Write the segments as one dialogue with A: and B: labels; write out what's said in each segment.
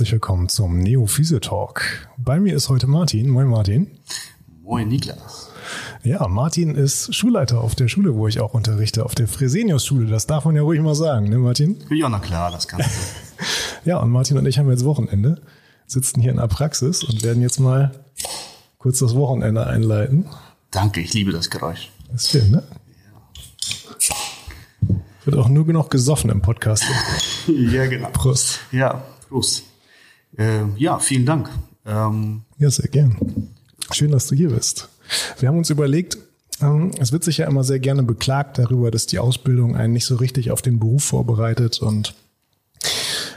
A: herzlich willkommen zum Neo Physio Talk. Bei mir ist heute Martin. Moin Martin.
B: Moin Niklas.
A: Ja, Martin ist Schulleiter auf der Schule, wo ich auch unterrichte, auf der Fresenius-Schule. Das darf man ja ruhig mal sagen, ne Martin?
B: Ja, na klar, das kannst
A: du. ja, und Martin und ich haben jetzt Wochenende, sitzen hier in der Praxis und werden jetzt mal kurz das Wochenende einleiten.
B: Danke, ich liebe das Geräusch.
A: Das ist schön, ne? Wird auch nur genug gesoffen im Podcast.
B: ja, genau.
A: Prost.
B: Ja, Prost. Äh, ja, vielen Dank.
A: Ähm, ja, sehr gern. Schön, dass du hier bist. Wir haben uns überlegt, ähm, es wird sich ja immer sehr gerne beklagt darüber, dass die Ausbildung einen nicht so richtig auf den Beruf vorbereitet und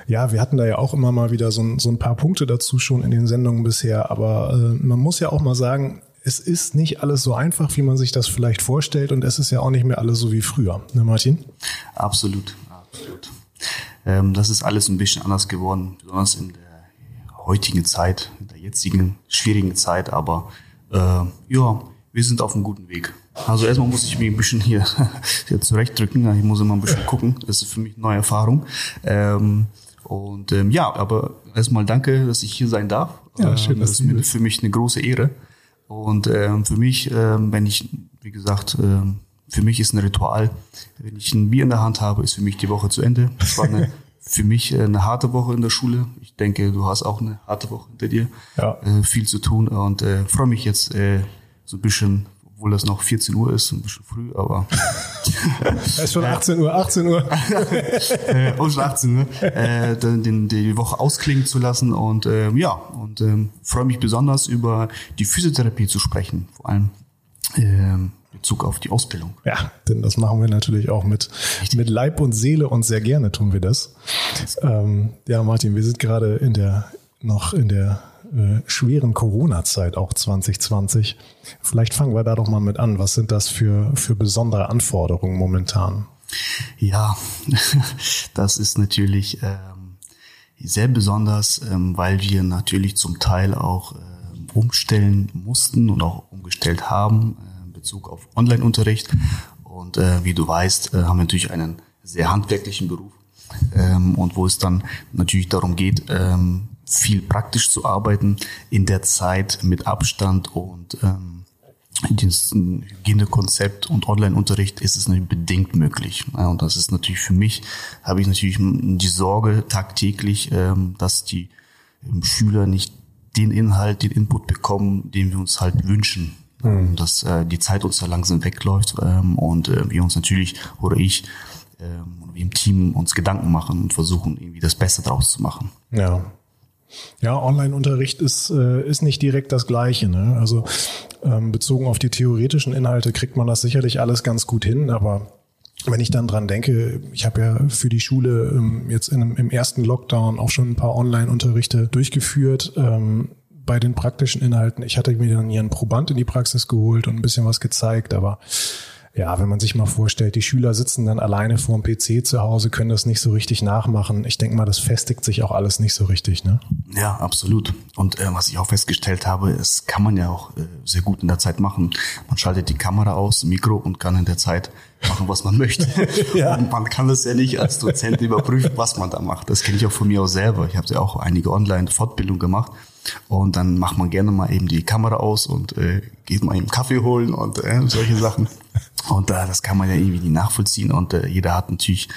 A: ja, wir hatten da ja auch immer mal wieder so ein, so ein paar Punkte dazu schon in den Sendungen bisher, aber äh, man muss ja auch mal sagen, es ist nicht alles so einfach, wie man sich das vielleicht vorstellt und es ist ja auch nicht mehr alles so wie früher, ne Martin?
B: Absolut, absolut. Ähm, das ist alles ein bisschen anders geworden, besonders in der heutigen Zeit, in der jetzigen schwierigen Zeit, aber äh, ja, wir sind auf einem guten Weg. Also erstmal muss ich mich ein bisschen hier, hier zurechtdrücken. Ich muss immer ein bisschen gucken. Das ist für mich eine neue Erfahrung. Ähm, und ähm, ja, aber erstmal danke, dass ich hier sein darf.
A: Ja, schön,
B: ähm, das ist mir, für mich eine große Ehre. Und ähm, für mich, ähm, wenn ich, wie gesagt, ähm, für mich ist ein Ritual, wenn ich ein Bier in der Hand habe, ist für mich die Woche zu Ende. Das war eine, für mich äh, eine harte Woche in der Schule. Ich denke, du hast auch eine harte Woche hinter dir.
A: Ja.
B: Äh, viel zu tun und äh, freue mich jetzt äh, so ein bisschen obwohl das noch 14 Uhr ist, ein bisschen früh, aber.
A: Es ist schon 18 Uhr, 18 Uhr.
B: äh, schon 18 Uhr, äh, den, die Woche ausklingen zu lassen und äh, ja, und äh, freue mich besonders über die Physiotherapie zu sprechen, vor allem äh, Bezug auf die Ausbildung.
A: Ja, denn das machen wir natürlich auch mit, mit Leib und Seele und sehr gerne tun wir das. Ähm, ja, Martin, wir sind gerade in der, noch in der äh, schweren Corona-Zeit, auch 2020. Vielleicht fangen wir da doch mal mit an. Was sind das für, für besondere Anforderungen momentan?
B: Ja, das ist natürlich ähm, sehr besonders, ähm, weil wir natürlich zum Teil auch äh, umstellen mussten und auch umgestellt haben äh, Bezug auf Online-Unterricht. Und äh, wie du weißt, äh, haben wir natürlich einen sehr handwerklichen Beruf. Ähm, und wo es dann natürlich darum geht, ähm, viel praktisch zu arbeiten in der Zeit mit Abstand und ähm, das Hygienekonzept und Online-Unterricht ist es natürlich bedingt möglich. Und das ist natürlich für mich, habe ich natürlich die Sorge tagtäglich, ähm, dass die ähm, Schüler nicht den Inhalt, den Input bekommen, den wir uns halt wünschen. Mhm. Dass äh, die Zeit uns da langsam wegläuft ähm, und äh, wir uns natürlich, oder ich, oder wir im Team uns Gedanken machen und versuchen, irgendwie das Beste draus zu machen.
A: Ja, ja, Online-Unterricht ist, äh, ist nicht direkt das Gleiche. Ne? Also ähm, bezogen auf die theoretischen Inhalte kriegt man das sicherlich alles ganz gut hin, aber wenn ich dann dran denke, ich habe ja für die Schule ähm, jetzt in, im ersten Lockdown auch schon ein paar Online-Unterrichte durchgeführt. Ähm, bei den praktischen Inhalten, ich hatte mir dann hier einen Proband in die Praxis geholt und ein bisschen was gezeigt, aber ja, wenn man sich mal vorstellt, die Schüler sitzen dann alleine vor dem PC zu Hause, können das nicht so richtig nachmachen. Ich denke mal, das festigt sich auch alles nicht so richtig, ne?
B: Ja, absolut. Und äh, was ich auch festgestellt habe, es kann man ja auch äh, sehr gut in der Zeit machen. Man schaltet die Kamera aus, Mikro und kann in der Zeit machen, was man möchte. ja. Und man kann das ja nicht als Dozent überprüfen, was man da macht. Das kenne ich auch von mir aus selber. Ich habe ja auch einige Online-Fortbildungen gemacht. Und dann macht man gerne mal eben die Kamera aus und äh, geht mal eben Kaffee holen und äh, solche Sachen. Und äh, das kann man ja irgendwie nicht nachvollziehen. Und äh, jeder hat natürlich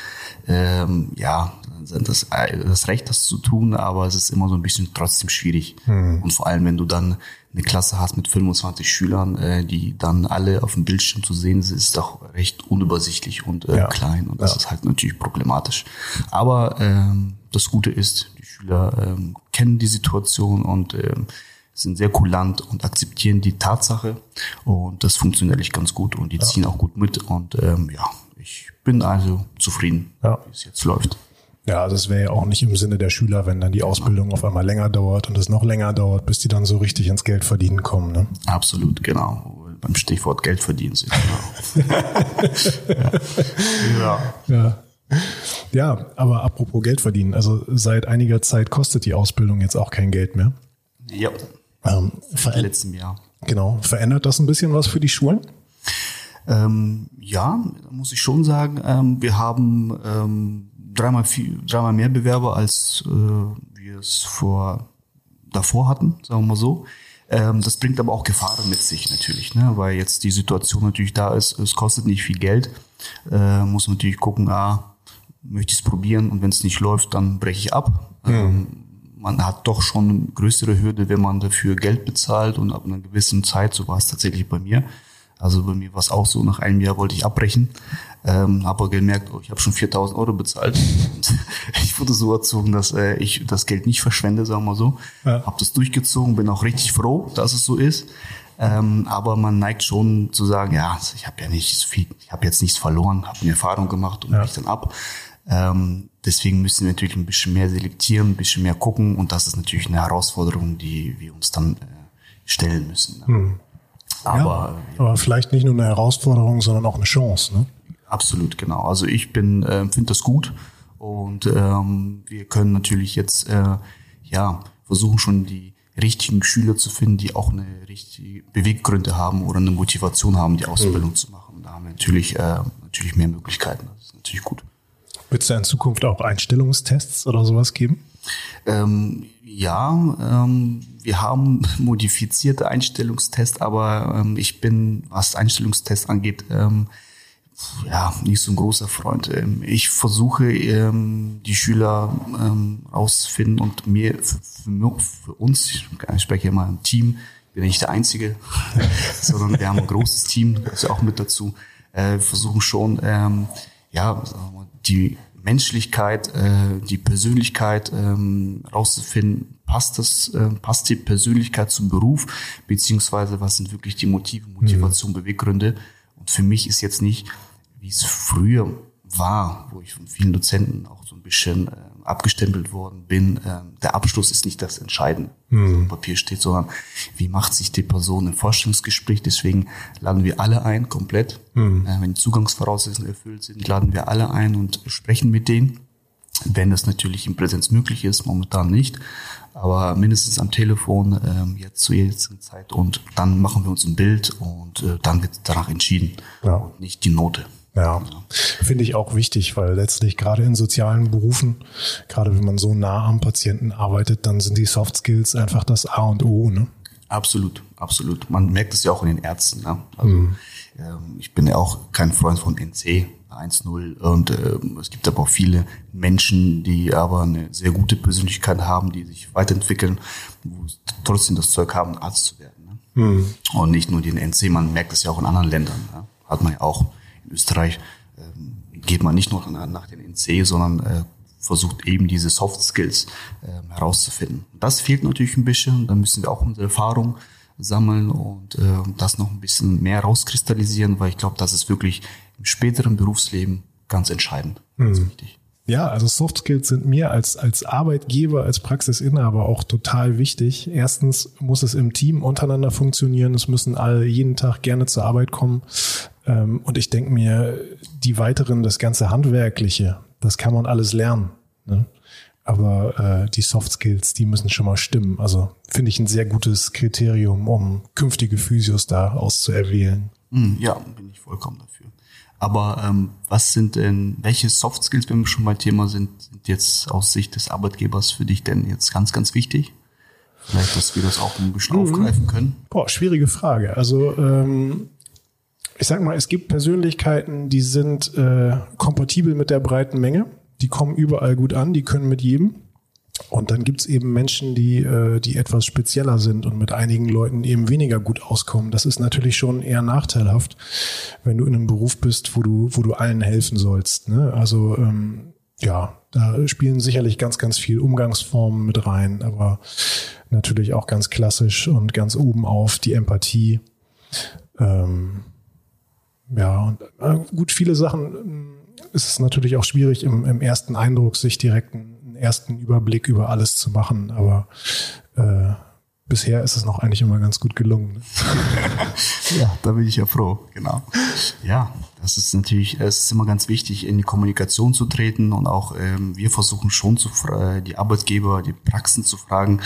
B: ähm, ja das, das Recht, das zu tun, aber es ist immer so ein bisschen trotzdem schwierig. Hm. Und vor allem, wenn du dann eine Klasse hast mit 25 Schülern, äh, die dann alle auf dem Bildschirm zu sehen sind, ist auch recht unübersichtlich und äh, ja. klein. Und das ja. ist halt natürlich problematisch. Aber ähm, das Gute ist, Schüler ähm, kennen die Situation und ähm, sind sehr kulant und akzeptieren die Tatsache und das funktioniert echt ganz gut und die ja. ziehen auch gut mit und ähm, ja, ich bin also zufrieden,
A: ja.
B: wie es jetzt läuft.
A: Ja, das also wäre ja auch nicht im Sinne der Schüler, wenn dann die Ausbildung auf einmal länger dauert und es noch länger dauert, bis die dann so richtig ins Geld verdienen kommen. Ne?
B: Absolut, genau. Beim Stichwort Geld verdienen sind. Genau.
A: ja. ja. Ja, aber apropos Geld verdienen, also seit einiger Zeit kostet die Ausbildung jetzt auch kein Geld mehr.
B: Ja. Ähm, Seit letztem Jahr.
A: Genau. Verändert das ein bisschen was für die Schulen?
B: Ähm, ja, muss ich schon sagen. Ähm, wir haben ähm, dreimal, viel, dreimal mehr Bewerber, als äh, wir es vor davor hatten, sagen wir mal so. Ähm, das bringt aber auch Gefahren mit sich natürlich, ne? weil jetzt die Situation natürlich da ist, es kostet nicht viel Geld, äh, muss man natürlich gucken, ah, möchte ich es probieren und wenn es nicht läuft, dann breche ich ab. Mhm. Ähm, man hat doch schon eine größere Hürde, wenn man dafür Geld bezahlt und ab einer gewissen Zeit, so war es tatsächlich bei mir, also bei mir war es auch so, nach einem Jahr wollte ich abbrechen, ähm, habe gemerkt, oh, ich habe schon 4000 Euro bezahlt. Ich wurde so erzogen, dass äh, ich das Geld nicht verschwende, sagen wir so. Ja. Habe das durchgezogen, bin auch richtig froh, dass es so ist. Ähm, aber man neigt schon zu sagen, ja, ich habe ja nicht viel, ich habe jetzt nichts verloren, habe eine Erfahrung gemacht und ja. breche dann ab. Ähm, deswegen müssen wir natürlich ein bisschen mehr selektieren, ein bisschen mehr gucken und das ist natürlich eine Herausforderung, die wir uns dann äh, stellen müssen. Ne? Hm.
A: Aber, ja, aber vielleicht nicht nur eine Herausforderung, sondern auch eine Chance. Ne?
B: Absolut, genau. Also ich bin, äh, finde das gut und ähm, wir können natürlich jetzt äh, ja versuchen schon die richtigen Schüler zu finden, die auch eine richtige Beweggründe haben oder eine Motivation haben, die Ausbildung mhm. zu machen. Da haben wir natürlich äh, natürlich mehr Möglichkeiten. Das ist natürlich gut.
A: Wird es da in Zukunft auch Einstellungstests oder sowas geben?
B: Ähm, ja, ähm, wir haben modifizierte Einstellungstests, aber ähm, ich bin, was Einstellungstests angeht, ähm, ja, nicht so ein großer Freund. Ähm, ich versuche, ähm, die Schüler rauszufinden und mir, für, uns, ich spreche immer im Team, bin nicht der Einzige, sondern wir haben ein großes Team, das ist auch mit dazu, äh, versuchen schon, ja, die Menschlichkeit, äh, die Persönlichkeit ähm, rauszufinden, passt das, äh, passt die Persönlichkeit zum Beruf, beziehungsweise was sind wirklich die Motive, Motivation, mhm. Beweggründe. Und für mich ist jetzt nicht, wie es früher war, wo ich von vielen Dozenten auch so ein bisschen äh, abgestempelt worden bin, äh, der Abschluss ist nicht das Entscheidende, was mhm. auf Papier steht, sondern wie macht sich die Person im Vorstellungsgespräch. Deswegen laden wir alle ein, komplett. Mhm. Äh, wenn die Zugangsvoraussetzungen erfüllt sind, laden wir alle ein und sprechen mit denen. Wenn das natürlich in Präsenz möglich ist, momentan nicht, aber mindestens am Telefon ähm, jetzt zu jetzigen Zeit und dann machen wir uns ein Bild und äh, dann wird danach entschieden ja. und nicht die Note.
A: Ja, finde ich auch wichtig, weil letztlich gerade in sozialen Berufen, gerade wenn man so nah am Patienten arbeitet, dann sind die Soft Skills einfach das A und O. Ne?
B: Absolut, absolut. Man merkt es ja auch in den Ärzten. Ne? Also, mhm. ähm, ich bin ja auch kein Freund von NC 1-0 und äh, es gibt aber auch viele Menschen, die aber eine sehr gute Persönlichkeit haben, die sich weiterentwickeln, wo trotzdem das Zeug haben, Arzt zu werden. Ne? Mhm. Und nicht nur den NC, man merkt es ja auch in anderen Ländern. Ne? Hat man ja auch in Österreich ähm, geht man nicht nur nach den NC, sondern äh, versucht eben diese Soft Skills äh, herauszufinden. Das fehlt natürlich ein bisschen, da müssen wir auch unsere Erfahrung sammeln und äh, das noch ein bisschen mehr rauskristallisieren, weil ich glaube, das ist wirklich im späteren Berufsleben ganz entscheidend, ganz
A: mhm. wichtig. Ja, also Soft Skills sind mir als, als Arbeitgeber, als Praxisinhaber auch total wichtig. Erstens muss es im Team untereinander funktionieren. Es müssen alle jeden Tag gerne zur Arbeit kommen. Ähm, und ich denke mir, die weiteren, das ganze Handwerkliche, das kann man alles lernen. Ne? Aber äh, die Soft Skills, die müssen schon mal stimmen. Also finde ich ein sehr gutes Kriterium, um künftige Physios da auszuerwählen.
B: Hm, ja, bin ich vollkommen dafür. Aber ähm, was sind denn, welche Soft Skills, wenn wir schon beim Thema sind, sind jetzt aus Sicht des Arbeitgebers für dich denn jetzt ganz, ganz wichtig? Vielleicht, dass wir das auch ein bisschen mhm. aufgreifen können.
A: Boah, schwierige Frage. Also ähm, ich sag mal, es gibt Persönlichkeiten, die sind äh, kompatibel mit der breiten Menge, die kommen überall gut an, die können mit jedem. Und dann gibt's eben Menschen, die, äh, die etwas spezieller sind und mit einigen Leuten eben weniger gut auskommen. Das ist natürlich schon eher nachteilhaft, wenn du in einem Beruf bist, wo du, wo du allen helfen sollst. Ne? Also ähm, ja, da spielen sicherlich ganz, ganz viel Umgangsformen mit rein, aber natürlich auch ganz klassisch und ganz oben auf die Empathie. Ähm, ja, und äh, gut, viele Sachen äh, ist es natürlich auch schwierig, im, im ersten Eindruck sich direkt einen ersten Überblick über alles zu machen, aber äh, bisher ist es noch eigentlich immer ganz gut gelungen. Ne?
B: ja, da bin ich ja froh, genau. Ja, das ist natürlich, es ist immer ganz wichtig, in die Kommunikation zu treten und auch ähm, wir versuchen schon zu die Arbeitgeber, die Praxen zu fragen,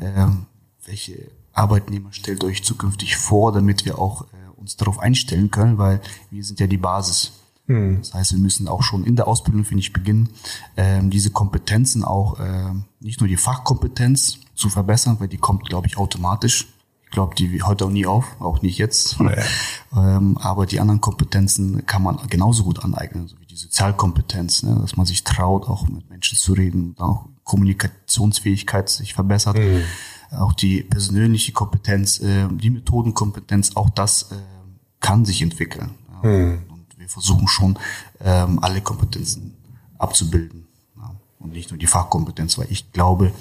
B: ähm, welche Arbeitnehmer stellt euch zukünftig vor, damit wir auch äh, uns darauf einstellen können, weil wir sind ja die Basis Mhm. Das heißt, wir müssen auch schon in der Ausbildung, finde ich, beginnen, ähm, diese Kompetenzen auch, äh, nicht nur die Fachkompetenz zu verbessern, weil die kommt, glaube ich, automatisch. Ich glaube, die hört auch nie auf, auch nicht jetzt. Nee. ähm, aber die anderen Kompetenzen kann man genauso gut aneignen, so wie die Sozialkompetenz, ne? dass man sich traut, auch mit Menschen zu reden, auch Kommunikationsfähigkeit sich verbessert. Mhm. Auch die persönliche Kompetenz, äh, die Methodenkompetenz, auch das äh, kann sich entwickeln. Ja. Mhm. Und wir versuchen schon, ähm, alle Kompetenzen abzubilden. Ja. Und nicht nur die Fachkompetenz, weil ich glaube,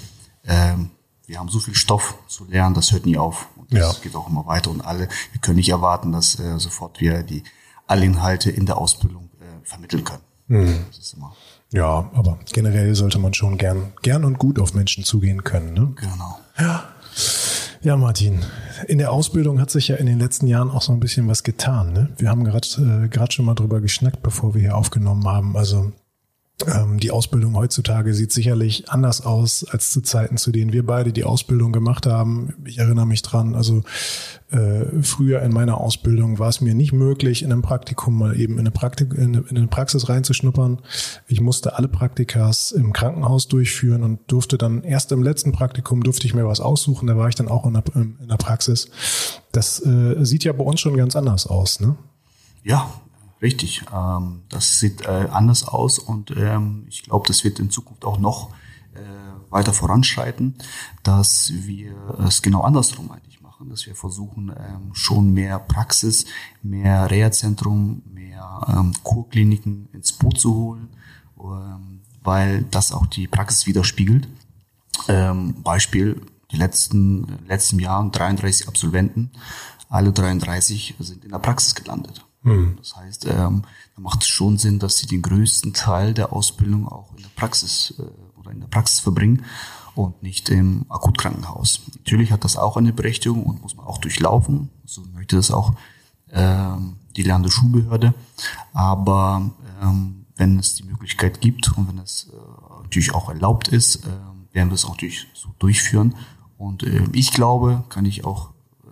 B: ähm, wir haben so viel Stoff zu lernen, das hört nie auf. Und das ja. geht auch immer weiter und alle, wir können nicht erwarten, dass äh, sofort wir die alle Inhalte in der Ausbildung äh, vermitteln können. Mhm.
A: Das ist immer ja, aber generell sollte man schon gern, gern und gut auf Menschen zugehen können. Ne?
B: Genau.
A: Ja. Ja, Martin, in der Ausbildung hat sich ja in den letzten Jahren auch so ein bisschen was getan. Ne? Wir haben gerade äh, gerade schon mal drüber geschnackt, bevor wir hier aufgenommen haben. Also die Ausbildung heutzutage sieht sicherlich anders aus als zu Zeiten, zu denen wir beide die Ausbildung gemacht haben. Ich erinnere mich dran, also äh, früher in meiner Ausbildung war es mir nicht möglich, in einem Praktikum mal eben in eine, Praktik in, in eine Praxis reinzuschnuppern. Ich musste alle Praktikas im Krankenhaus durchführen und durfte dann erst im letzten Praktikum durfte ich mir was aussuchen. Da war ich dann auch in der, in der Praxis. Das äh, sieht ja bei uns schon ganz anders aus, ne?
B: Ja, Richtig, ähm, das sieht äh, anders aus und ähm, ich glaube, das wird in Zukunft auch noch äh, weiter voranschreiten, dass wir es genau andersrum eigentlich machen, dass wir versuchen, ähm, schon mehr Praxis, mehr Reha-Zentrum, mehr ähm, Kurkliniken ins Boot zu holen, ähm, weil das auch die Praxis widerspiegelt. Ähm, Beispiel, die letzten, letzten Jahren 33 Absolventen, alle 33 sind in der Praxis gelandet. Mhm. Das heißt, ähm, da macht es schon Sinn, dass sie den größten Teil der Ausbildung auch in der Praxis äh, oder in der Praxis verbringen und nicht im Akutkrankenhaus. Natürlich hat das auch eine Berechtigung und muss man auch durchlaufen. So möchte das auch ähm, die Landesschulbehörde. Aber ähm, wenn es die Möglichkeit gibt und wenn es äh, natürlich auch erlaubt ist, äh, werden wir es auch natürlich so durchführen. Und äh, ich glaube, kann ich auch äh,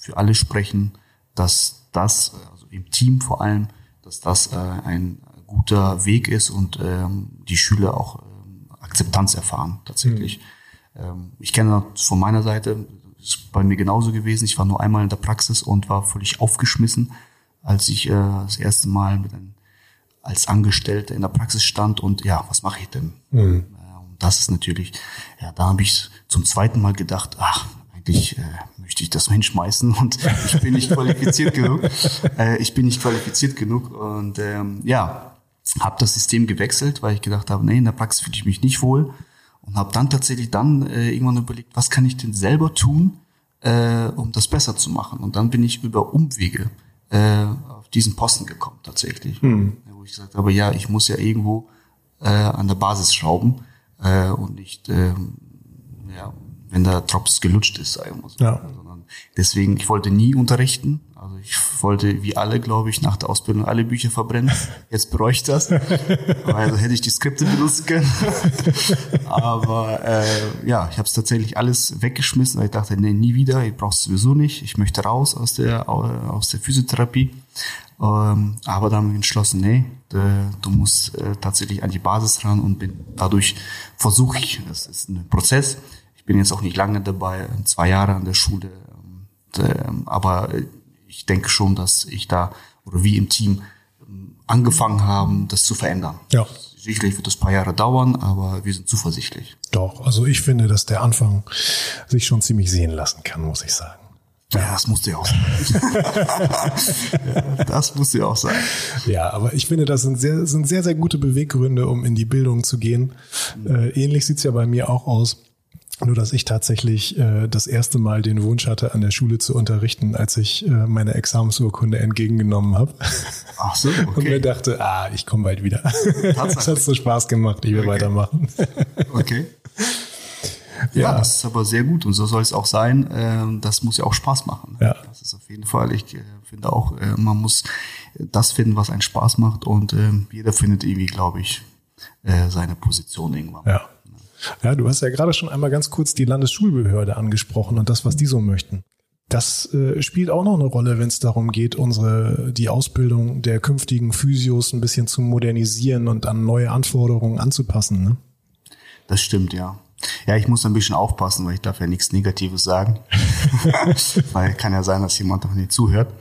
B: für alle sprechen, dass das, äh, im Team vor allem, dass das äh, ein guter Weg ist und ähm, die Schüler auch ähm, Akzeptanz erfahren tatsächlich. Mhm. Ähm, ich kenne das von meiner Seite, ist bei mir genauso gewesen. Ich war nur einmal in der Praxis und war völlig aufgeschmissen, als ich äh, das erste Mal mit einem, als Angestellter in der Praxis stand und ja, was mache ich denn? Mhm. Äh, und das ist natürlich, ja, da habe ich zum zweiten Mal gedacht, ach, eigentlich äh, möchte ich das hinschmeißen und ich bin nicht qualifiziert genug. Äh, ich bin nicht qualifiziert genug und ähm, ja, habe das System gewechselt, weil ich gedacht habe, nee, in der Praxis fühle ich mich nicht wohl und habe dann tatsächlich dann äh, irgendwann überlegt, was kann ich denn selber tun, äh, um das besser zu machen. Und dann bin ich über Umwege äh, auf diesen Posten gekommen tatsächlich, hm. wo ich gesagt habe, ja, ich muss ja irgendwo äh, an der Basis schrauben äh, und nicht äh, ja, wenn der Drops gelutscht ist, sagen wir so. Ja. Sondern deswegen, ich wollte nie unterrichten. Also ich wollte, wie alle, glaube ich, nach der Ausbildung alle Bücher verbrennen. Jetzt bereue ich das. Also hätte ich die Skripte benutzen können. Aber äh, ja, ich habe es tatsächlich alles weggeschmissen, weil ich dachte, nee, nie wieder, ich brauch's sowieso nicht. Ich möchte raus aus der, aus der Physiotherapie. Ähm, aber dann entschlossen, nee, du musst äh, tatsächlich an die Basis ran und bin dadurch versuche ich, es ist ein Prozess, bin jetzt auch nicht lange dabei, zwei Jahre an der Schule. Ähm, aber ich denke schon, dass ich da oder wir im Team ähm, angefangen haben, das zu verändern. Ja. Sicherlich wird das ein paar Jahre dauern, aber wir sind zuversichtlich.
A: Doch, also ich finde, dass der Anfang sich schon ziemlich sehen lassen kann, muss ich sagen.
B: Ja, das musste ja auch sein. das musste ja auch sein.
A: Ja, aber ich finde, das sind sehr, sind sehr, sehr gute Beweggründe, um in die Bildung zu gehen. Mhm. Äh, ähnlich sieht's ja bei mir auch aus. Nur dass ich tatsächlich äh, das erste Mal den Wunsch hatte, an der Schule zu unterrichten, als ich äh, meine Examensurkunde entgegengenommen habe.
B: Ach so, okay.
A: Und mir dachte, ah, ich komme bald wieder. Das hat so Spaß gemacht, ich will okay. weitermachen.
B: Okay. Ja, ja, das ist aber sehr gut und so soll es auch sein. Ähm, das muss ja auch Spaß machen.
A: Ja.
B: Das ist auf jeden Fall. Ich äh, finde auch, äh, man muss das finden, was einen Spaß macht und ähm, jeder findet irgendwie, glaube ich, äh, seine Position irgendwann.
A: Ja. Ja, du hast ja gerade schon einmal ganz kurz die Landesschulbehörde angesprochen und das, was die so möchten. das äh, spielt auch noch eine Rolle, wenn es darum geht, unsere die Ausbildung der künftigen Physios ein bisschen zu modernisieren und an neue Anforderungen anzupassen. Ne?
B: Das stimmt, ja. Ja, ich muss ein bisschen aufpassen, weil ich darf ja nichts Negatives sagen. weil kann ja sein, dass jemand noch nicht zuhört.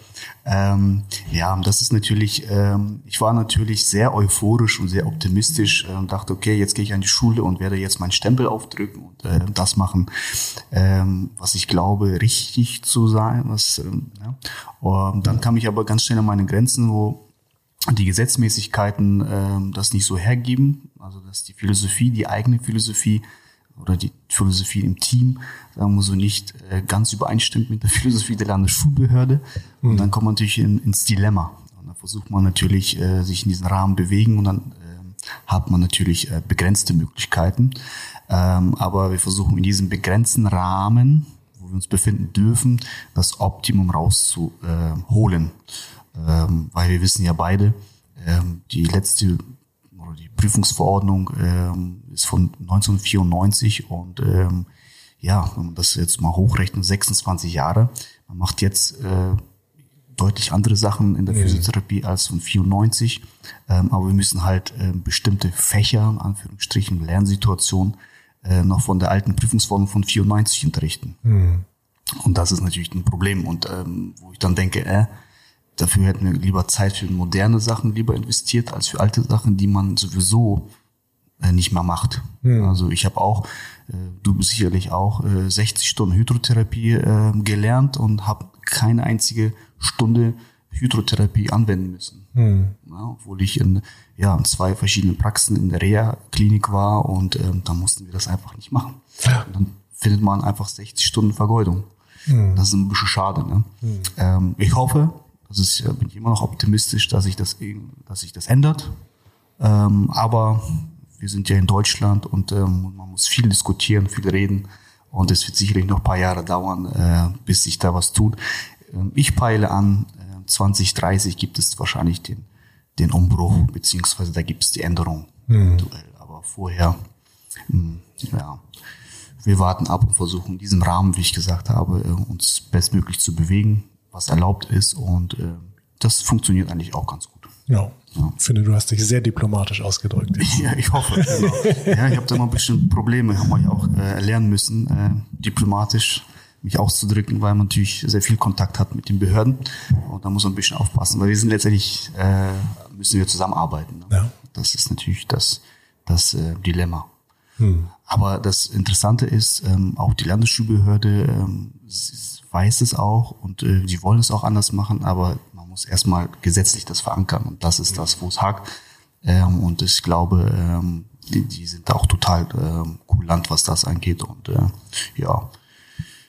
B: Ähm, ja, das ist natürlich, ähm, ich war natürlich sehr euphorisch und sehr optimistisch äh, und dachte, okay, jetzt gehe ich an die Schule und werde jetzt meinen Stempel aufdrücken und äh, das machen, ähm, was ich glaube, richtig zu sein. Was, ähm, ja. Und dann kam ich aber ganz schnell an meine Grenzen, wo die Gesetzmäßigkeiten ähm, das nicht so hergeben, also dass die Philosophie, die eigene Philosophie oder die Philosophie im Team, sagen wir so, nicht äh, ganz übereinstimmt mit der Philosophie der Landesschulbehörde. Mhm. Und dann kommt man natürlich in, ins Dilemma. Und dann versucht man natürlich, äh, sich in diesen Rahmen bewegen und dann äh, hat man natürlich äh, begrenzte Möglichkeiten. Ähm, aber wir versuchen in diesem begrenzten Rahmen, wo wir uns befinden dürfen, das Optimum rauszuholen. Ähm, weil wir wissen ja beide, ähm, die letzte Prüfungsverordnung ähm, ist von 1994 und ähm, ja, wenn man das jetzt mal hochrechnet, 26 Jahre. Man macht jetzt äh, deutlich andere Sachen in der mhm. Physiotherapie als von 94, ähm, aber wir müssen halt äh, bestimmte Fächer, in Anführungsstrichen Lernsituationen, äh, noch von der alten Prüfungsverordnung von 94 unterrichten. Mhm. Und das ist natürlich ein Problem und ähm, wo ich dann denke, äh, Dafür hätten wir lieber Zeit für moderne Sachen lieber investiert, als für alte Sachen, die man sowieso äh, nicht mehr macht. Mhm. Also ich habe auch, äh, du sicherlich auch, äh, 60 Stunden Hydrotherapie äh, gelernt und habe keine einzige Stunde Hydrotherapie anwenden müssen. Mhm. Ja, obwohl ich in, ja, in zwei verschiedenen Praxen in der Reha-Klinik war und ähm, da mussten wir das einfach nicht machen. Und dann findet man einfach 60 Stunden Vergeudung. Mhm. Das ist ein bisschen schade. Ne? Mhm. Ähm, ich hoffe, das ist, ja, bin ich immer noch optimistisch, dass sich das, dass sich das ändert. Ähm, aber wir sind ja in Deutschland und ähm, man muss viel diskutieren, viel reden. Und es wird sicherlich noch ein paar Jahre dauern, äh, bis sich da was tut. Ähm, ich peile an, äh, 2030 gibt es wahrscheinlich den, den Umbruch, beziehungsweise da gibt es die Änderung. Mhm. Aber vorher, mh, hm, ja, wir warten ab und versuchen in diesem Rahmen, wie ich gesagt habe, äh, uns bestmöglich zu bewegen was erlaubt ist und äh, das funktioniert eigentlich auch ganz gut.
A: Ja. ja. Ich finde, du hast dich sehr diplomatisch ausgedrückt.
B: Ja, ich hoffe. Genau. ja, ich habe da mal ein bisschen Probleme, haben wir ja auch äh, lernen müssen, äh, diplomatisch mich auszudrücken, weil man natürlich sehr viel Kontakt hat mit den Behörden und da muss man ein bisschen aufpassen, weil wir sind letztendlich äh, müssen wir zusammenarbeiten. Ne? Ja. Das ist natürlich das das äh, Dilemma. Hm. Aber das Interessante ist, ähm, auch die Landesschulbehörde ähm, weiß es auch und äh, die wollen es auch anders machen, aber man muss erstmal gesetzlich das verankern und das ist das, wo es hakt. Ähm, und ich glaube, ähm, die, die sind auch total ähm, kulant, was das angeht. Und äh, ja,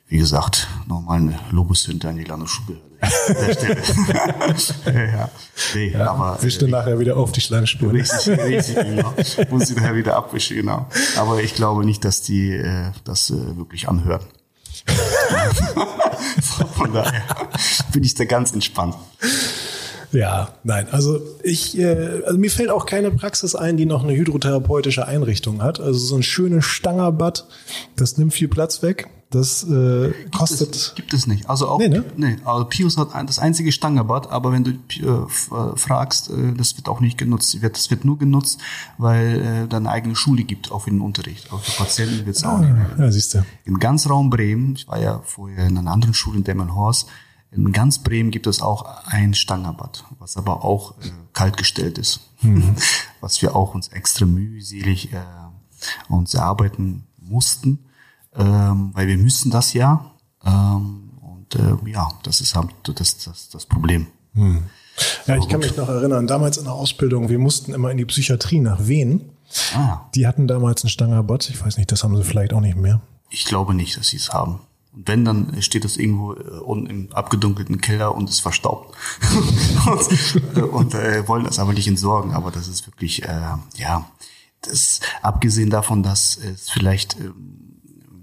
B: wie gesagt, nochmal eine Lobeshünde an die Landesschulbehörde.
A: ja, nee, ja, aber wischst du äh, nachher wieder auf die Schleimspur.
B: Richtig, richtig, genau. Muss sie nachher wieder abwischen, genau. Aber ich glaube nicht, dass die äh, das äh, wirklich anhören. Von daher bin ich da ganz entspannt.
A: Ja, nein, also ich, äh, also mir fällt auch keine Praxis ein, die noch eine hydrotherapeutische Einrichtung hat. Also so ein schönes Stangerbad, das nimmt viel Platz weg. Das äh, kostet.
B: Gibt es, gibt es nicht. Also auch, nee, ne? nee, also Pius hat ein, das einzige Stangerbad, aber wenn du äh, fragst, äh, das wird auch nicht genutzt. Das wird nur genutzt, weil äh, da eine eigene Schule gibt, auch für den Unterricht. Auch für Patienten wird es ah, auch nicht. Ja, siehst du. In ganz Raum Bremen, ich war ja vorher in einer anderen Schule in Demmelhorst, in ganz Bremen gibt es auch ein Stangerbad, was aber auch äh, kaltgestellt ist. Mhm. Was wir auch uns extra mühselig äh, uns erarbeiten mussten ähm, weil wir müssen das ja. Ähm, und äh, ja, das ist halt das, das, das Problem. Hm.
A: Ja, ich kann mich noch erinnern, damals in der Ausbildung, wir mussten immer in die Psychiatrie nach Wien. Ah. Die hatten damals ein Stangerbad. Ich weiß nicht, das haben sie vielleicht auch nicht mehr.
B: Ich glaube nicht, dass sie es haben. Und wenn, dann steht das irgendwo äh, unten im abgedunkelten Keller und ist verstaubt. und äh, und äh, wollen das aber nicht entsorgen. Aber das ist wirklich, äh, ja, das abgesehen davon, dass es vielleicht äh,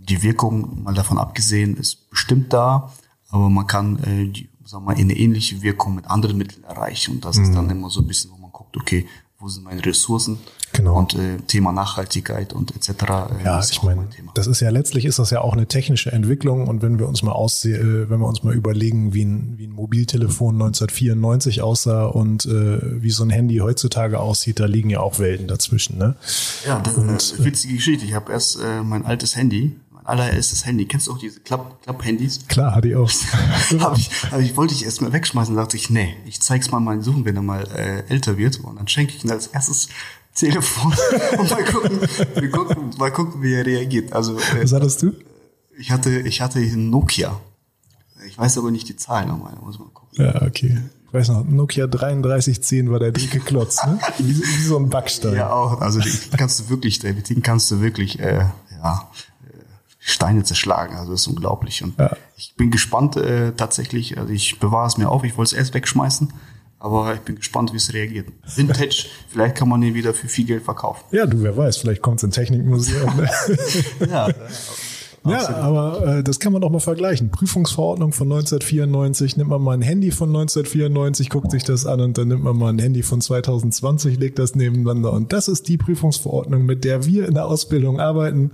B: die Wirkung, mal davon abgesehen, ist bestimmt da, aber man kann, äh, die, sagen wir mal, eine ähnliche Wirkung mit anderen Mitteln erreichen. Und das mhm. ist dann immer so ein bisschen, wo man guckt, okay, wo sind meine Ressourcen
A: Genau.
B: und äh, Thema Nachhaltigkeit und etc. Äh,
A: Ja, ich meine, das ist ja letztlich ist das ja auch eine technische Entwicklung und wenn wir uns mal aussehen, äh, wenn wir uns mal überlegen, wie ein, wie ein Mobiltelefon 1994 aussah und äh, wie so ein Handy heutzutage aussieht, da liegen ja auch Welten dazwischen, ne?
B: Ja, das ist eine witzige Geschichte. Ich habe erst äh, mein altes Handy, allererstes Handy, kennst du auch diese Klapp- Klapp-Handys?
A: Klar, hatte ich auch.
B: hab ich, hab ich, wollte ich erst mal wegschmeißen, dachte ich, nee, ich zeig's mal meinem Sohn, wenn er mal äh, älter wird und dann schenke ich ihm als erstes Telefon und mal gucken, wir gucken, mal gucken, wie er reagiert. Also äh,
A: Was hattest du?
B: ich hatte, ich hatte Nokia. Ich weiß aber nicht die Zahl nochmal, muss man gucken.
A: Ja, okay. Ich weiß noch, Nokia 3310 war der dicke Klotz, ne? Wie, wie so ein Backstein.
B: Ja, auch. Also die kannst du wirklich, mit denen kannst du wirklich, äh, ja, äh, Steine zerschlagen. Also das ist unglaublich. Und
A: Ja.
B: ich bin gespannt äh, tatsächlich. Also ich bewahre es mir auf. Ich wollte es erst wegschmeißen, aber ich bin gespannt, wie es reagiert. Vintage, vielleicht kann man ihn wieder für viel Geld verkaufen.
A: Ja, du, wer weiß, vielleicht kommt's in Technikmuseum. Ne?
B: Ja,
A: Ja, aber äh, das kann man doch mal vergleichen. Prüfungsverordnung von 1994, nimmt man mal ein Handy von 1994, guckt sich das an und dann nimmt man mal ein Handy von 2020, legt das nebeneinander und das ist die Prüfungsverordnung, mit der wir in der Ausbildung arbeiten.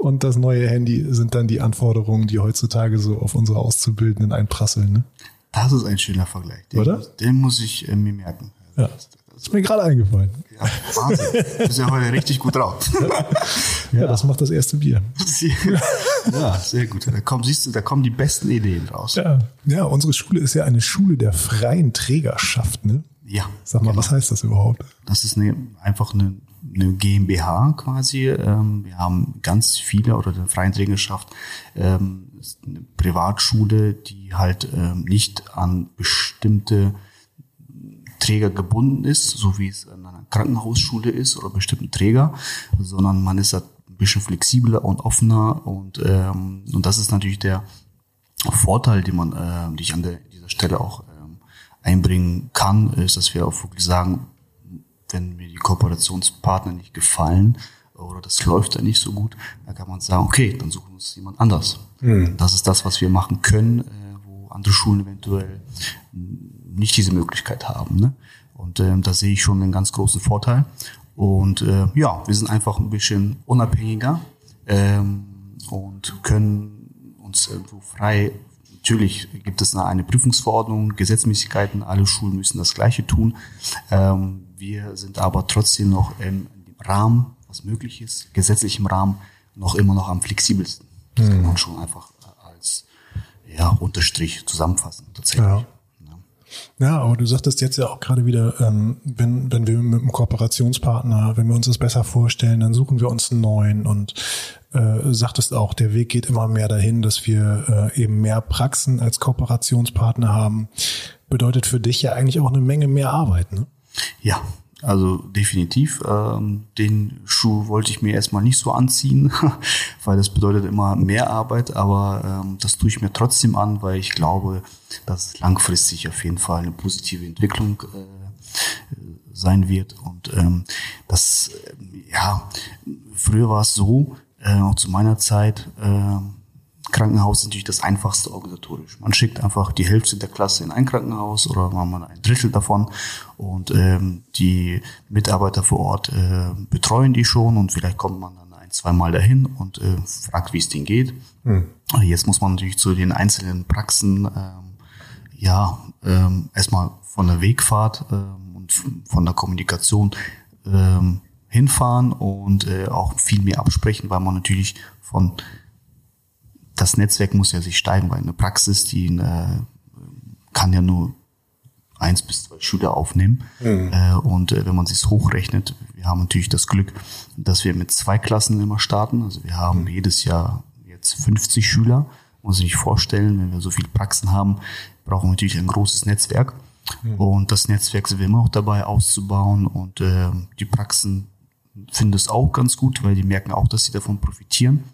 A: Und das neue Handy sind dann die Anforderungen, die heutzutage so auf unsere Auszubildenden einprasseln. Ne?
B: das ist ein schöner Vergleich. Den,
A: Oder?
B: Den muss ich äh, mir merken.
A: Ja, ist mir gerade eingefallen.
B: Ja, Wahnsinn. Du bist ja heute richtig gut drauf.
A: Ja, das macht das erste Bier.
B: ja, sehr gut. Da kommen, siehst du, da kommen die besten Ideen raus.
A: Ja, ja unsere Schule ist ja eine Schule der freien Trägerschaft. Ne?
B: Ja.
A: Sag mal, was heißt das überhaupt?
B: Das ist eine, einfach eine, eine GmbH quasi. Ähm, wir haben ganz viele oder der freien Trägerschaft ähm, eine Privatschule, die halt ähm, nicht an bestimmte Träger gebunden ist, so wie es an einer Krankenhausschule ist oder bestimmten Träger, sondern man ist da ein bisschen flexibler und offener und ähm, und das ist natürlich der Vorteil, den man, äh, den ich an der, dieser Stelle auch ähm, einbringen kann, ist, dass wir auch wirklich sagen, wenn mir die Kooperationspartner nicht gefallen oder das läuft dann nicht so gut, dann kann man sagen, okay, dann suchen wir uns jemand anders. Das ist das, was wir machen können, äh, wo andere Schulen eventuell nicht diese Möglichkeit haben. Ne? Und ähm, da sehe ich schon einen ganz großen Vorteil. Und äh, ja, wir sind einfach ein bisschen unabhängiger ähm, und können uns irgendwo frei. Natürlich gibt es eine, Prüfungsverordnung, Gesetzmäßigkeiten, alle Schulen müssen das Gleiche tun. Ähm, wir sind aber trotzdem noch im, im Rahmen, was möglich ist, gesetzlich im Rahmen, noch immer noch am flexibelsten. Das kann man schon einfach als ja, Unterstrich zusammenfassen. Tatsächlich.
A: Ja. Ja, aber du sagtest jetzt ja auch gerade wieder, ähm, wenn, wenn wir mit einem Kooperationspartner, wenn wir uns das besser vorstellen, dann suchen wir uns einen neuen und äh, sagtest auch, der Weg geht immer mehr dahin, dass wir äh, eben mehr Praxen als Kooperationspartner haben. Bedeutet für dich ja eigentlich auch eine Menge mehr Arbeit, ne?
B: Ja, also definitiv. Ähm, den Schuh wollte ich mir erstmal nicht so anziehen, weil das bedeutet immer mehr Arbeit, aber ähm, das tue ich mir trotzdem an, weil ich glaube, dass langfristig auf jeden Fall eine positive Entwicklung äh, sein wird. Und ähm, das, äh, ja, früher war es so, äh, auch zu meiner Zeit, äh, Krankenhaus ist natürlich das einfachste organisatorisch. Man schickt einfach die Hälfte der Klasse in ein Krankenhaus oder man ein Drittel davon und ähm, die Mitarbeiter vor Ort äh, betreuen die schon und vielleicht kommt man dann ein, zwei Mal dahin und äh, fragt, wie es denen geht. Jetzt muss man natürlich zu den einzelnen Praxen ähm, ja ähm, erstmal von der Wegfahrt ähm, und von der Kommunikation ähm, hinfahren und äh, auch viel mehr absprechen, weil man natürlich von das Netzwerk muss ja sich steigen, weil eine Praxis, die äh, kann ja nur eins bis zwei Schüler aufnehmen. Äh, und äh, wenn man sich hochrechnet, wir haben natürlich das Glück, dass wir mit zwei Klassen immer starten. Also wir haben jedes Jahr jetzt 50 Schüler. Muss sich nicht vorstellen, wenn wir so viele Praxen haben, brauchen wir natürlich ein großes Netzwerk. Und das Netzwerk sind wir immer auch dabei auszubauen und äh, die Praxen finden es auch ganz gut, weil die merken auch, dass sie davon profitieren.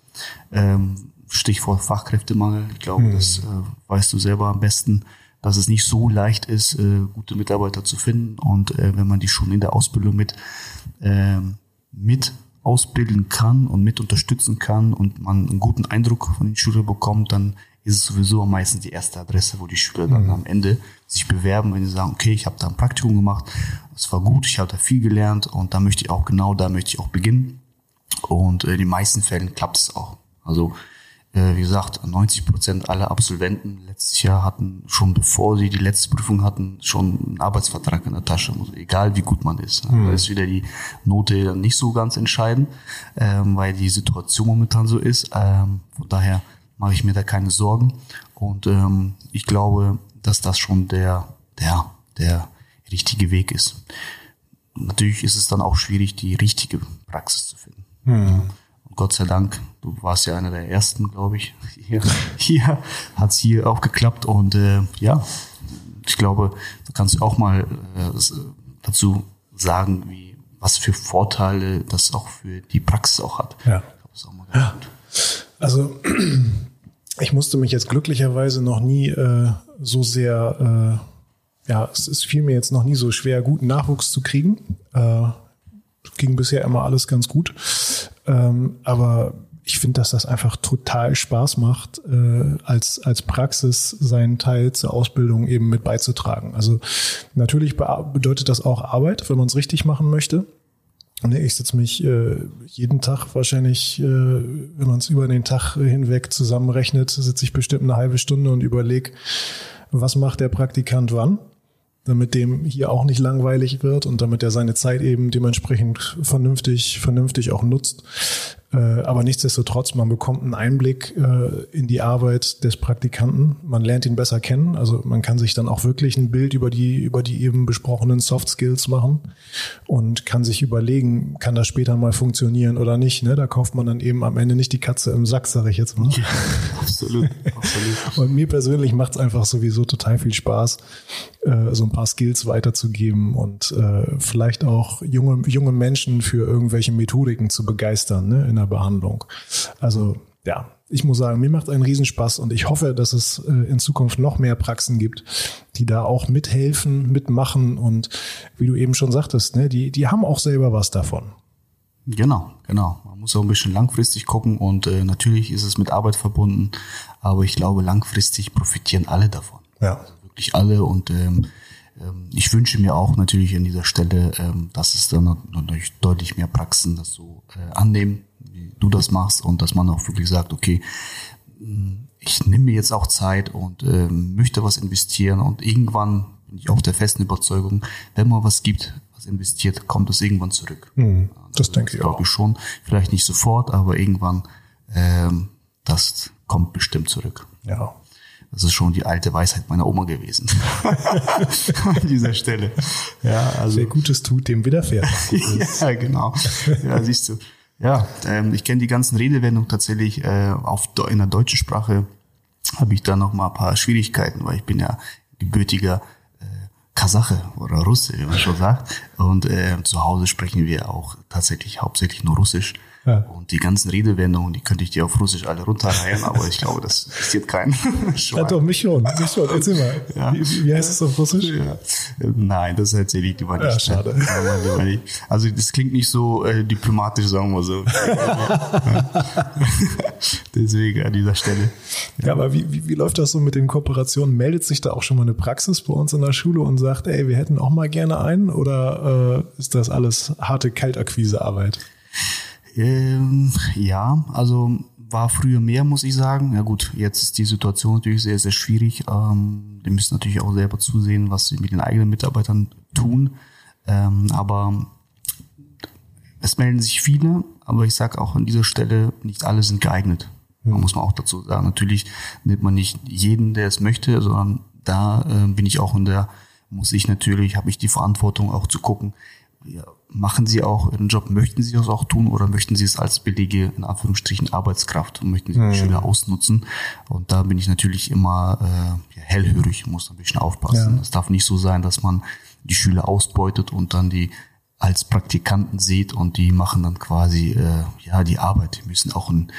B: Ähm, Stichwort Fachkräftemangel. Ich glaube, das äh, weißt du selber am besten, dass es nicht so leicht ist, äh, gute Mitarbeiter zu finden. Und äh, wenn man die schon in der Ausbildung mit, ähm, mit ausbilden kann und mit unterstützen kann und man einen guten Eindruck von den Schülern bekommt, dann ist es sowieso am meisten die erste Adresse, wo die Schüler dann mhm. am Ende sich bewerben, wenn sie sagen, okay, ich habe da ein Praktikum gemacht, es war gut, ich habe da viel gelernt und da möchte ich auch genau, da möchte ich auch beginnen. Und äh, in den meisten Fällen klappt es auch. Also wie gesagt, 90 Prozent aller Absolventen letztes Jahr hatten schon bevor sie die letzte Prüfung hatten, schon einen Arbeitsvertrag in der Tasche. Also egal wie gut man ist. Mhm. Da ist wieder die Note nicht so ganz entscheidend, ähm, weil die Situation momentan so ist. Ähm, von daher mache ich mir da keine Sorgen. Und ähm, ich glaube, dass das schon der, der, der richtige Weg ist. Natürlich ist es dann auch schwierig, die richtige Praxis zu finden. Mhm. Gott sei Dank, du warst ja einer der ersten, glaube ich. Hier, hier hat es hier auch geklappt und äh, ja, ich glaube, du kannst auch mal äh, dazu sagen, wie was für Vorteile das auch für die Praxis auch hat.
A: Ja. ja. Also ich musste mich jetzt glücklicherweise noch nie äh, so sehr, äh, ja, es, es fiel mir jetzt noch nie so schwer, guten Nachwuchs zu kriegen. Äh, ging bisher immer alles ganz gut. Ähm, aber ich finde, dass das einfach total Spaß macht, äh, als, als Praxis seinen Teil zur Ausbildung eben mit beizutragen. Also natürlich bedeutet das auch Arbeit, wenn man es richtig machen möchte. Ich sitze mich äh, jeden Tag wahrscheinlich, äh, wenn man es über den Tag hinweg zusammenrechnet, sitze ich bestimmt eine halbe Stunde und überlege, was macht der Praktikant wann damit dem hier auch nicht langweilig wird und damit er seine Zeit eben dementsprechend vernünftig, vernünftig auch nutzt. Äh, aber nichtsdestotrotz, man bekommt einen Einblick äh, in die Arbeit des Praktikanten. Man lernt ihn besser kennen. Also man kann sich dann auch wirklich ein Bild über die, über die eben besprochenen Soft Skills machen und kann sich überlegen, kann das später mal funktionieren oder nicht. Ne? Da kauft man dann eben am Ende nicht die Katze im Sack, sage ich jetzt mal. Ja, absolut, absolut. Und mir persönlich macht es einfach sowieso total viel Spaß, äh, so ein paar Skills weiterzugeben und vielleicht auch junge, junge Menschen für irgendwelche Methodiken zu begeistern. Ne? in der Behandlung. Also ja, ich muss sagen, mir macht einen Riesenspaß und ich hoffe, dass es äh, in Zukunft noch mehr Praxen gibt, die da auch mithelfen, mitmachen und wie du eben schon sagtest, ne, die, die haben auch selber was davon.
B: Genau, genau. Man muss auch ein bisschen langfristig gucken und äh, natürlich ist es mit Arbeit verbunden, aber ich glaube, langfristig profitieren alle davon.
A: Ja. Also
B: wirklich alle und ähm, ähm, ich wünsche mir auch natürlich an dieser Stelle, ähm, dass es dann natürlich deutlich mehr Praxen das so äh, annehmen, du das machst und dass man auch wirklich sagt, okay, ich nehme mir jetzt auch Zeit und äh, möchte was investieren und irgendwann bin ich auch der festen Überzeugung, wenn man was gibt, was investiert, kommt es irgendwann zurück.
A: Mhm, das also, denke ich
B: glaube
A: auch. Ich
B: schon, vielleicht nicht sofort, aber irgendwann ähm, das kommt bestimmt zurück.
A: Ja.
B: Das ist schon die alte Weisheit meiner Oma gewesen. An dieser Stelle.
A: Ja, also. Wer Gutes tut, dem widerfährt.
B: ja, genau. Ja, siehst du. Ja, ähm, ich kenne die ganzen Redewendungen tatsächlich äh, auf in der deutschen Sprache habe ich da noch mal ein paar Schwierigkeiten, weil ich bin ja gebürtiger äh, Kasache oder Russe, wie man schon sagt. Und äh, zu Hause sprechen wir auch tatsächlich hauptsächlich nur Russisch. Ja. Und die ganzen Redewendungen, die könnte ich dir auf Russisch alle runterreihen, aber ich glaube, das interessiert keinen.
A: ja, doch, mich schon, mich schon. Erzähl mal. Ja. Wie, wie heißt es auf Russisch? Ja.
B: Nein, das erzähle ich lieber nicht. Ja, schade. Also das klingt nicht so äh, diplomatisch, sagen wir so. Deswegen an dieser Stelle.
A: Ja, aber wie, wie, wie läuft das so mit den Kooperationen? Meldet sich da auch schon mal eine Praxis bei uns in der Schule und sagt, ey, wir hätten auch mal gerne einen? Oder äh, ist das alles harte Kaltakquisearbeit?
B: Ähm, ja, also war früher mehr, muss ich sagen. Ja gut, jetzt ist die Situation natürlich sehr, sehr schwierig. Ähm, die müssen natürlich auch selber zusehen, was sie mit den eigenen Mitarbeitern tun. Ähm, aber es melden sich viele, aber ich sage auch an dieser Stelle, nicht alle sind geeignet. Man muss man auch dazu sagen. Natürlich nimmt man nicht jeden, der es möchte, sondern da äh, bin ich auch in der, muss ich natürlich, habe ich die Verantwortung auch zu gucken, machen Sie auch Ihren Job, möchten Sie das auch tun oder möchten Sie es als billige, in Anführungsstrichen, Arbeitskraft und möchten Sie die mhm. Schüler ausnutzen? Und da bin ich natürlich immer äh, hellhörig, muss ein bisschen aufpassen. Es darf nicht so sein, dass man die Schüler ausbeutet und dann die als Praktikanten sieht und die machen dann quasi äh, ja die Arbeit. Die müssen auch ein,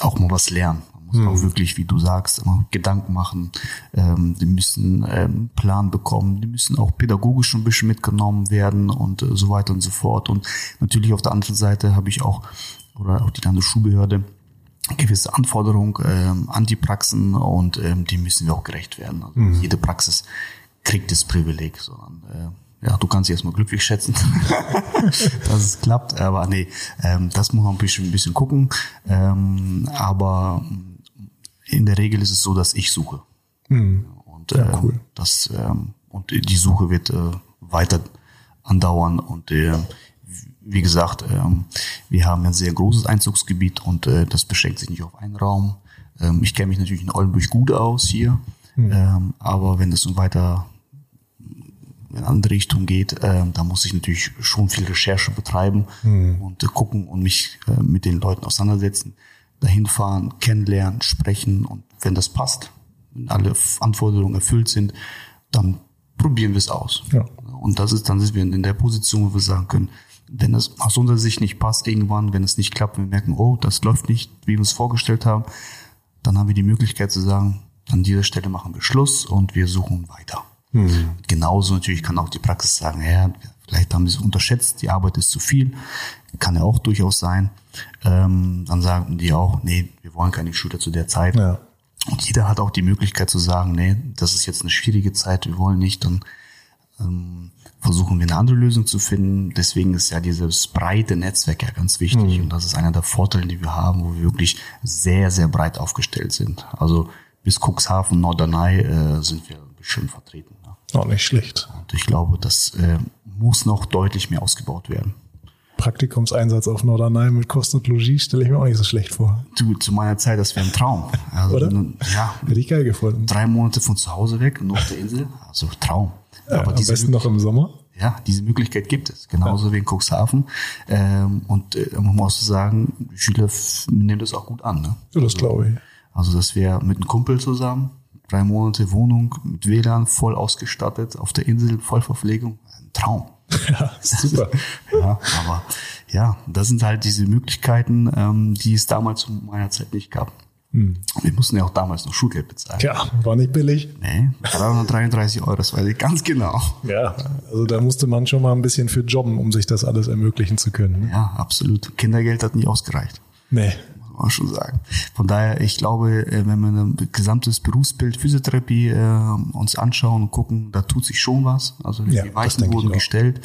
B: auch mal was lernen muss mhm. auch wirklich, wie du sagst, immer Gedanken machen. Ähm, die müssen ähm, Plan bekommen, die müssen auch pädagogisch ein bisschen mitgenommen werden und äh, so weiter und so fort. Und natürlich auf der anderen Seite habe ich auch, oder auch die Landesschulbehörde, gewisse Anforderungen ähm, an die Praxen und ähm, die müssen wir auch gerecht werden. Also mhm. Jede Praxis kriegt das Privileg, sondern äh, ja, du kannst dich erstmal glücklich schätzen, dass es klappt. Aber nee, ähm, das muss man ein bisschen, ein bisschen gucken. Ähm, aber in der Regel ist es so, dass ich suche. Mhm. Und ja, cool. das ähm, und die Suche wird äh, weiter andauern und äh, wie gesagt, ähm, wir haben ein sehr großes Einzugsgebiet und äh, das beschränkt sich nicht auf einen Raum. Ähm, ich kenne mich natürlich in Oldenburg gut aus hier, mhm. ähm, aber wenn es so weiter in eine andere Richtung geht, äh, da muss ich natürlich schon viel Recherche betreiben mhm. und äh, gucken und mich äh, mit den Leuten auseinandersetzen, dahin fahren, kennenlernen, sprechen und wenn das passt, wenn alle Anforderungen erfüllt sind, dann probieren wir es aus. Ja. Und das ist dann sind wir in der Position, wo wir sagen können, wenn es aus unserer Sicht nicht passt irgendwann, wenn es nicht klappt, wir merken, oh, das läuft nicht, wie wir es vorgestellt haben, dann haben wir die Möglichkeit zu sagen, an dieser Stelle machen wir Schluss und wir suchen weiter. Mhm. Genauso natürlich kann auch die Praxis sagen, ja, vielleicht haben sie es unterschätzt, die Arbeit ist zu viel, kann ja auch durchaus sein. Ähm, dann sagen die auch, nee, wir wollen keine Shooter zu der Zeit. Ja. Und jeder hat auch die Möglichkeit zu sagen, nee, das ist jetzt eine schwierige Zeit, wir wollen nicht, dann ähm, versuchen wir eine andere Lösung zu finden. Deswegen ist ja dieses breite Netzwerk ja ganz wichtig mhm. und das ist einer der Vorteile, die wir haben, wo wir wirklich sehr, sehr breit aufgestellt sind. Also bis Cuxhaven, Norderney äh, sind wir schön vertreten.
A: Ja. Auch nicht schlecht.
B: Und ich glaube, das äh, muss noch deutlich mehr ausgebaut werden.
A: Praktikumseinsatz auf Norderney mit Kost und Logis stelle ich mir auch nicht so schlecht vor.
B: Du, zu meiner Zeit, das wäre ein Traum.
A: Also, Oder? Ja. Hätte ich geil gefunden.
B: Drei Monate von zu Hause weg, nur auf der Insel. Also Traum.
A: Ja, Aber am besten noch im Sommer.
B: Ja, diese Möglichkeit gibt es, genauso ja. wie in Cuxhaven. Ähm, und äh, man muss sagen, die Schüler nehmen das auch gut an. Ne?
A: Ja, das glaube ich.
B: Also das wäre mit einem Kumpel zusammen, drei Monate Wohnung mit WLAN, voll ausgestattet, auf der Insel, Vollverpflegung, ein Traum.
A: Ja, super.
B: ja, aber ja, das sind halt diese Möglichkeiten, ähm, die es damals zu meiner Zeit nicht gab. Hm. Wir mussten ja auch damals noch Schulgeld bezahlen.
A: Ja, war nicht billig.
B: Nee, 333 Euro, das weiß ich ganz genau.
A: Ja, also da musste man schon mal ein bisschen für jobben, um sich das alles ermöglichen zu können.
B: Ne? Ja, absolut. Kindergeld hat nie ausgereicht.
A: Nee.
B: Muss man schon sagen. Von daher, ich glaube, äh, wenn wir ein gesamtes Berufsbild Physiotherapie äh, uns anschauen und gucken, da tut sich schon was. Also ja, die Weichen wurden gestellt.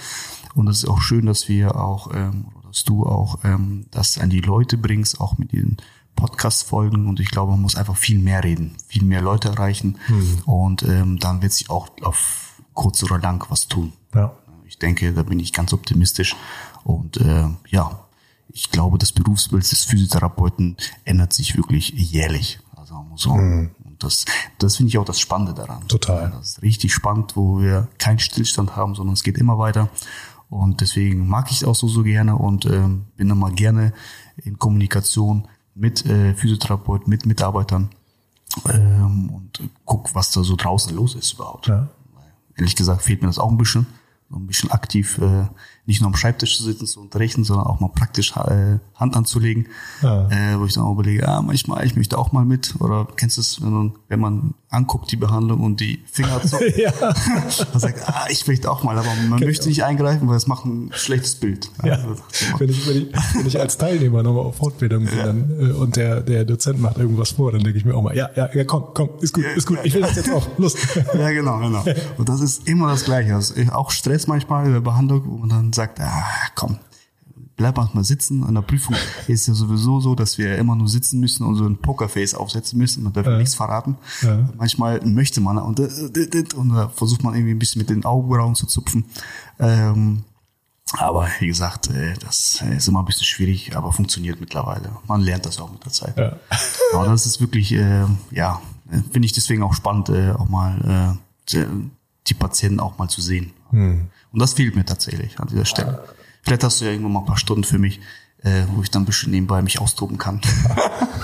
B: Und es ist auch schön, dass wir auch, ähm, dass du auch ähm, das an die Leute bringst, auch mit den Podcast-Folgen und ich glaube, man muss einfach viel mehr reden, viel mehr Leute erreichen mhm. und ähm, dann wird sich auch auf kurz oder lang was tun. Ja. Ich denke, da bin ich ganz optimistisch und äh, ja, ich glaube, das Berufsbild des Physiotherapeuten ändert sich wirklich jährlich. Also man muss auch, mhm. und das, das finde ich auch das Spannende daran.
A: Total.
B: Das ist richtig spannend, wo wir keinen Stillstand haben, sondern es geht immer weiter. Und deswegen mag ich es auch so, so gerne und äh, bin immer gerne in Kommunikation mit äh, Physiotherapeuten, mit Mitarbeitern ähm, und guck, was da so draußen los ist überhaupt. Ja. Ehrlich gesagt fehlt mir das auch ein bisschen so ein bisschen aktiv äh, nicht nur am Schreibtisch zu sitzen, zu unterrichten, sondern auch mal praktisch äh, Hand anzulegen, ja. äh, wo ich dann auch überlege, ah, manchmal, ich möchte auch mal mit. Oder kennst du es, wenn man, wenn man anguckt die Behandlung und die Finger zuckt, ja. man sagt, ah, ich möchte auch mal, aber man Kennt möchte nicht eingreifen, weil es macht ein schlechtes Bild.
A: Ja. Also, wenn, ich, wenn, ich, wenn ich als Teilnehmer nochmal auf Fortbildung bin dann, äh, und der, der Dozent macht irgendwas vor, dann denke ich mir auch mal, ja, ja, ja, komm, komm, ist gut, ist gut, ich will das jetzt auch, Lust.
B: Ja, genau, genau. Und das ist immer das Gleiche. Also auch Stress manchmal in der Behandlung, wo man dann sagt, ah, komm, bleib mal sitzen. An der Prüfung ist ja sowieso so, dass wir immer nur sitzen müssen und so ein Pokerface aufsetzen müssen. Man darf ja. nichts verraten. Ja. Manchmal möchte man und, und da versucht man irgendwie ein bisschen mit den Augenbrauen zu zupfen. Ähm, aber wie gesagt, äh, das ist immer ein bisschen schwierig, aber funktioniert mittlerweile. Man lernt das auch mit der Zeit. Ja. Aber das ist wirklich, äh, ja, finde ich deswegen auch spannend, äh, auch mal äh, die Patienten auch mal zu sehen. Hm. Und das fehlt mir tatsächlich an dieser Stelle. Vielleicht hast du ja irgendwann mal ein paar Stunden für mich, äh, wo ich dann ein bisschen nebenbei mich austoben kann.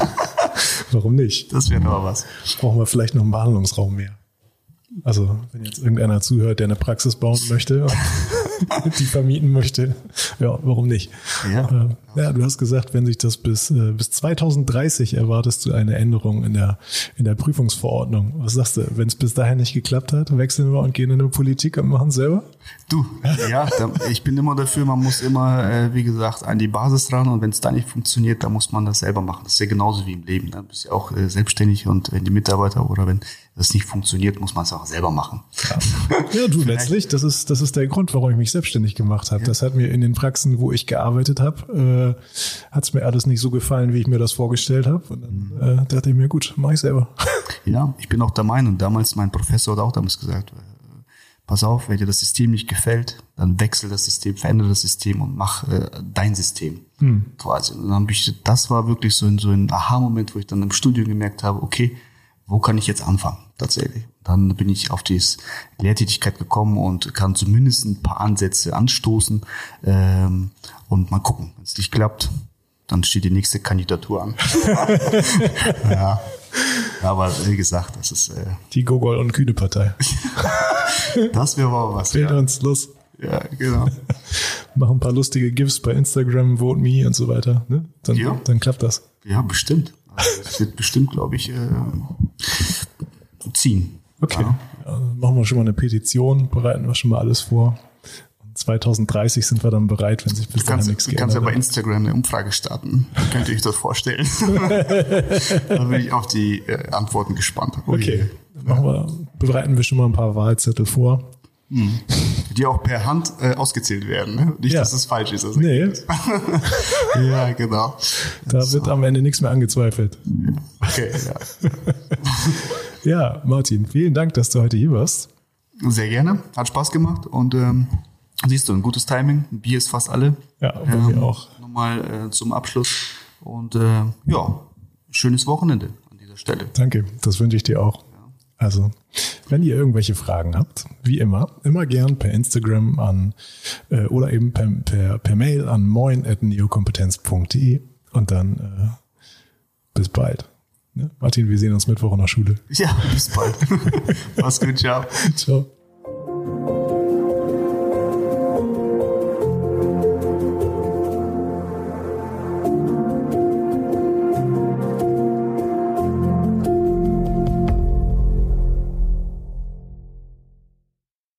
A: Warum nicht?
B: Das wäre aber was.
A: Brauchen wir vielleicht noch einen Behandlungsraum mehr. Also, wenn jetzt irgendeiner zuhört, der eine Praxis bauen möchte. die vermieten möchte, ja, warum nicht? Ja. Äh, ja, du hast gesagt, wenn sich das bis, äh, bis 2030 erwartest du eine Änderung in der, in der Prüfungsverordnung. Was sagst du, wenn es bis dahin nicht geklappt hat, wechseln wir und gehen in eine Politik und machen selber?
B: Du, ja, da, ich bin immer dafür, man muss immer, äh, wie gesagt, an die Basis ran und wenn es da nicht funktioniert, dann muss man das selber machen. Das ist ja genauso wie im Leben. Ne? Du bist ja auch äh, selbstständig und wenn die Mitarbeiter oder wenn das nicht funktioniert, muss man es auch selber machen.
A: Ja, ja du, letztlich, das ist, das ist der Grund, warum ich mich selbstständig gemacht habe. Ja. Das hat mir in den Praxen, wo ich gearbeitet habe, äh, hat es mir alles nicht so gefallen, wie ich mir das vorgestellt habe. Und dann mhm. äh, dachte ich mir, gut, mache ich selber.
B: Ja, ich bin auch der Meinung, damals mein Professor hat auch damals gesagt, äh, pass auf, wenn dir das System nicht gefällt, dann wechsel das System, verändere das System und mach äh, dein System hm. quasi. Und dann habe ich, das war wirklich so ein, so ein Aha-Moment, wo ich dann im Studium gemerkt habe, okay, wo kann ich jetzt anfangen tatsächlich? Dann bin ich auf die Lehrtätigkeit gekommen und kann zumindest ein paar Ansätze anstoßen ähm, und mal gucken. Wenn es nicht klappt, dann steht die nächste Kandidatur an. ja. Aber wie gesagt, das ist äh,
A: die Gogol und Kühne Partei.
B: das wäre mal was.
A: Fehlt ja. uns los.
B: Ja, genau.
A: Mach ein paar lustige GIFs bei Instagram, Vote Me und so weiter. Ne? Dann, ja. dann klappt das.
B: Ja, bestimmt. Also das wird bestimmt, glaube ich, äh, ziehen.
A: Okay. Ja. Ja, machen wir schon mal eine Petition, bereiten wir schon mal alles vor. 2030 sind wir dann bereit, wenn sich bis dahin nichts
B: geändert hat. Du kannst ja bei Instagram eine Umfrage starten. Könnt ihr euch das vorstellen? da bin ich auf die äh, Antworten gespannt.
A: Okay, okay. Machen wir, bereiten wir schon mal ein paar Wahlzettel vor.
B: Hm. Die auch per Hand äh, ausgezählt werden. Ne? Nicht, ja. dass es falsch ist.
A: nee.
B: ja, genau.
A: Da so. wird am Ende nichts mehr angezweifelt.
B: Okay, ja.
A: ja, Martin, vielen Dank, dass du heute hier warst.
B: Sehr gerne. Hat Spaß gemacht und ähm, siehst du, ein gutes Timing. Ein Bier ist fast alle.
A: Ja, bei ähm, mir auch.
B: Nochmal äh, zum Abschluss. Und äh, ja, schönes Wochenende an dieser Stelle.
A: Danke, das wünsche ich dir auch. Also, wenn ihr irgendwelche Fragen habt, wie immer, immer gern per Instagram an äh, oder eben per, per, per Mail an moin.neokompetenz.de und dann äh, bis bald. Ne? Martin, wir sehen uns Mittwoch in der Schule.
B: Ja, bis bald. Mach's gut, ciao. Ciao.